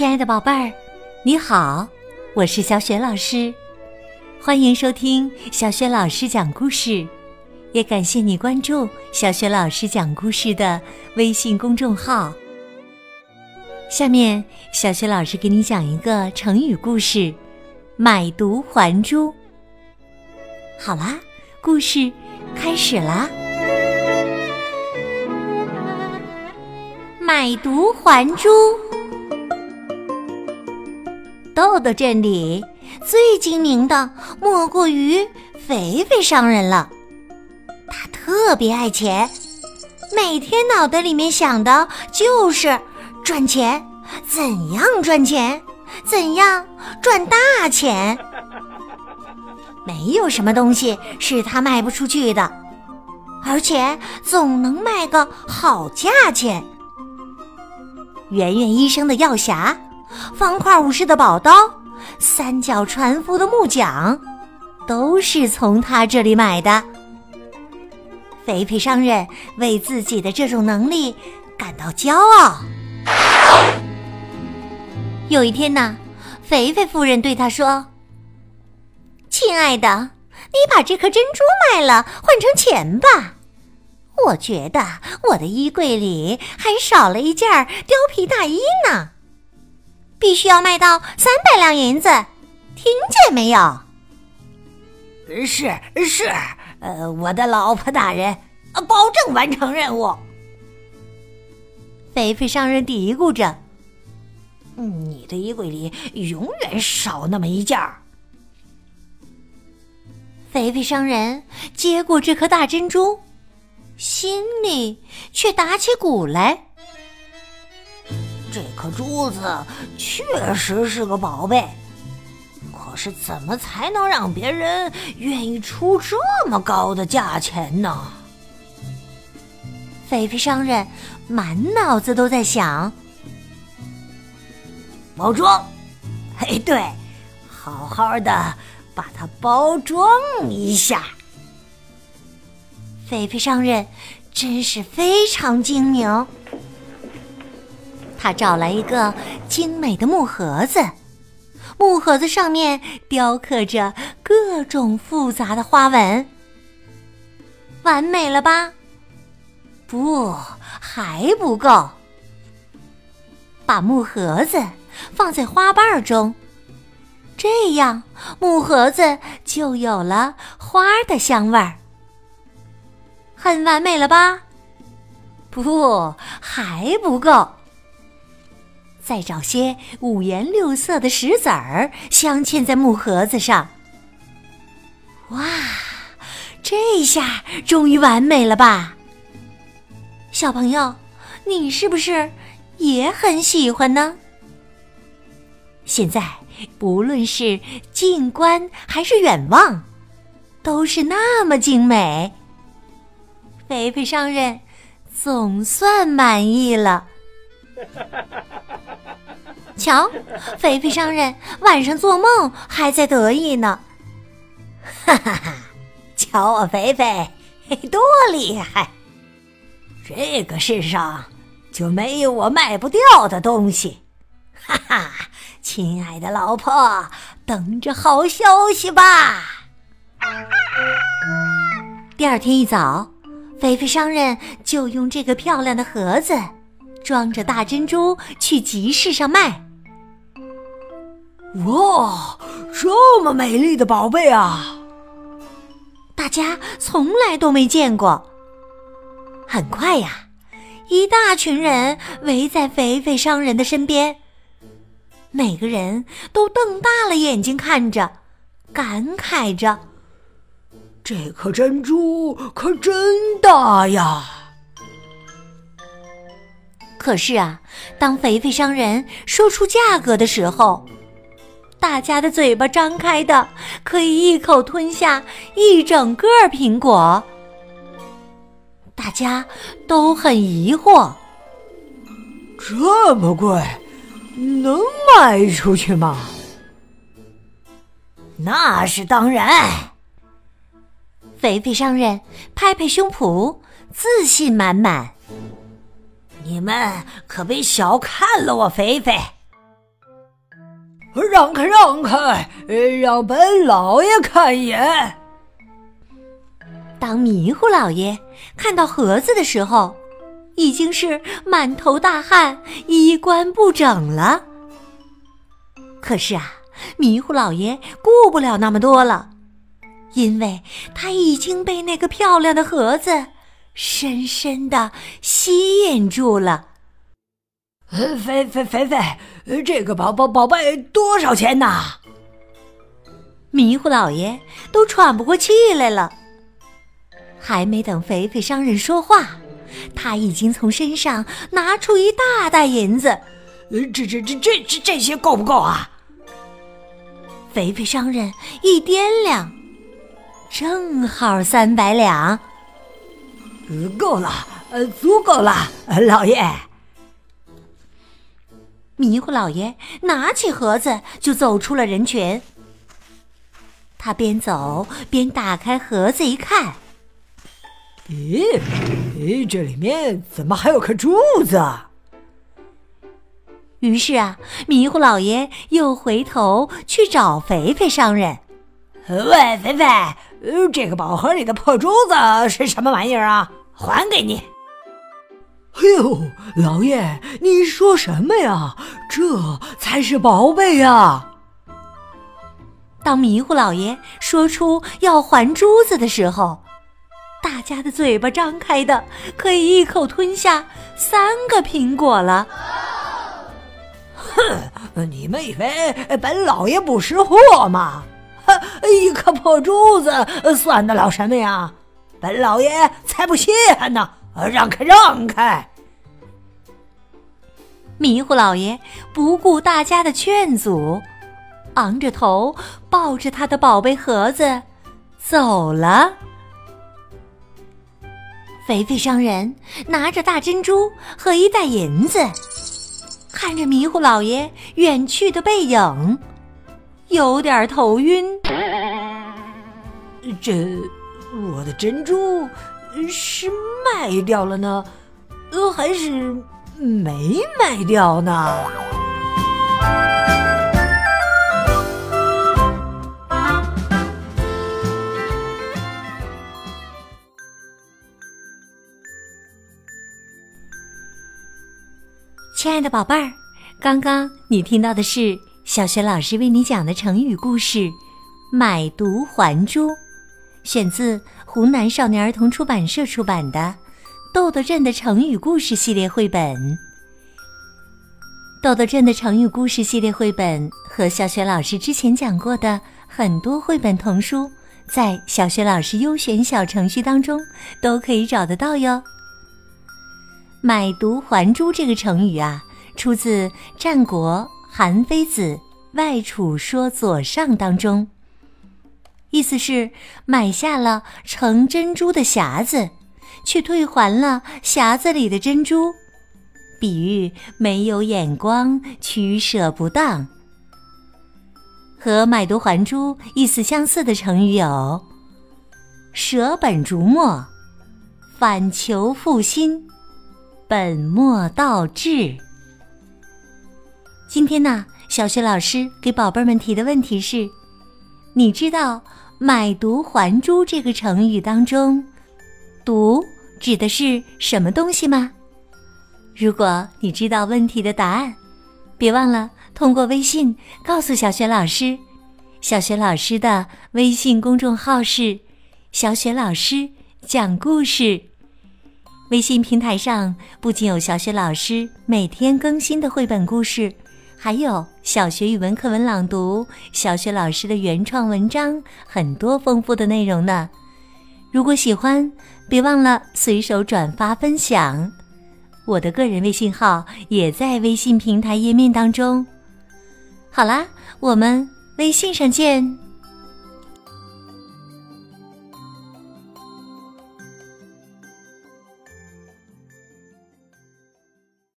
亲爱的宝贝儿，你好，我是小雪老师，欢迎收听小雪老师讲故事，也感谢你关注小雪老师讲故事的微信公众号。下面，小雪老师给你讲一个成语故事——买椟还珠。好啦，故事开始啦！买椟还珠。豆豆镇里最精明的莫过于肥肥商人了。他特别爱钱，每天脑袋里面想的就是赚钱，怎样赚钱，怎样赚大钱。没有什么东西是他卖不出去的，而且总能卖个好价钱。圆圆医生的药匣。方块武士的宝刀，三角船夫的木桨，都是从他这里买的。肥肥商人为自己的这种能力感到骄傲。有一天呢，肥肥夫人对他说：“亲爱的，你把这颗珍珠卖了，换成钱吧。我觉得我的衣柜里还少了一件貂皮大衣呢。”必须要卖到三百两银子，听见没有？是是，呃，我的老婆大人，保证完成任务。肥肥商人嘀咕着：“你的衣柜里永远少那么一件儿。”肥肥商人接过这颗大珍珠，心里却打起鼓来。这颗珠子确实是个宝贝，可是怎么才能让别人愿意出这么高的价钱呢？肥肥商人满脑子都在想包装。哎，对，好好的把它包装一下。肥肥商人真是非常精明。他找来一个精美的木盒子，木盒子上面雕刻着各种复杂的花纹，完美了吧？不，还不够。把木盒子放在花瓣中，这样木盒子就有了花的香味儿，很完美了吧？不，还不够。再找些五颜六色的石子儿，镶嵌在木盒子上。哇，这下终于完美了吧？小朋友，你是不是也很喜欢呢？现在不论是近观还是远望，都是那么精美。肥肥商人总算满意了。瞧，肥肥商人晚上做梦还在得意呢。哈哈哈！瞧我肥肥，多厉害！这个世上就没有我卖不掉的东西。哈哈，亲爱的老婆，等着好消息吧。第二天一早，肥肥商人就用这个漂亮的盒子装着大珍珠去集市上卖。哇，这么美丽的宝贝啊！大家从来都没见过。很快呀，一大群人围在肥肥商人的身边，每个人都瞪大了眼睛看着，感慨着：“这颗珍珠可真大呀！”可是啊，当肥肥商人说出价格的时候，大家的嘴巴张开的，可以一口吞下一整个苹果。大家都很疑惑：这么贵，能卖出去吗？那是当然。肥肥商人拍拍胸脯，自信满满：“你们可别小看了我，肥肥。”让开，让开，让本老爷看一眼。当迷糊老爷看到盒子的时候，已经是满头大汗、衣冠不整了。可是啊，迷糊老爷顾不了那么多了，因为他已经被那个漂亮的盒子深深的吸引住了。肥肥肥肥，这个宝宝宝贝多少钱呐？迷糊老爷都喘不过气来了。还没等肥肥商人说话，他已经从身上拿出一大袋银子。这这这这这这些够不够啊？肥肥商人一掂量，正好三百两。够了，呃，足够了，老爷。迷糊老爷拿起盒子就走出了人群。他边走边打开盒子一看。咦，咦，这里面怎么还有颗珠子？于是啊，迷糊老爷又回头去找肥肥商人。喂，肥肥，这个宝盒里的破珠子是什么玩意儿啊？还给你。哎呦，老爷，你说什么呀？这才是宝贝呀！当迷糊老爷说出要还珠子的时候。大家的嘴巴张开的，可以一口吞下三个苹果了。哼，你们以为本老爷不识货吗？一颗破珠子算得了什么呀？本老爷才不稀罕呢！让开，让开！迷糊老爷不顾大家的劝阻，昂着头，抱着他的宝贝盒子走了。肥肥商人拿着大珍珠和一袋银子，看着迷糊老爷远去的背影，有点头晕。这我的珍珠是卖掉了呢，呃，还是没卖掉呢？亲爱的宝贝儿，刚刚你听到的是小学老师为你讲的成语故事《买椟还珠》，选自湖南少年儿童出版社出版的《豆豆镇的成语故事》系列绘本。豆豆镇的成语故事系列绘本和小学老师之前讲过的很多绘本童书，在小学老师优选小程序当中都可以找得到哟。买椟还珠这个成语啊，出自战国韩非子《外储说左上》当中，意思是买下了盛珍珠的匣子，却退还了匣子里的珍珠，比喻没有眼光、取舍不当。和买椟还珠意思相似的成语有舍本逐末、反求复心。本末倒置。今天呢，小学老师给宝贝们提的问题是：你知道“买椟还珠”这个成语当中，“椟”指的是什么东西吗？如果你知道问题的答案，别忘了通过微信告诉小雪老师。小雪老师的微信公众号是“小雪老师讲故事”。微信平台上不仅有小雪老师每天更新的绘本故事，还有小学语文课文朗读、小学老师的原创文章，很多丰富的内容呢。如果喜欢，别忘了随手转发分享。我的个人微信号也在微信平台页面当中。好啦，我们微信上见。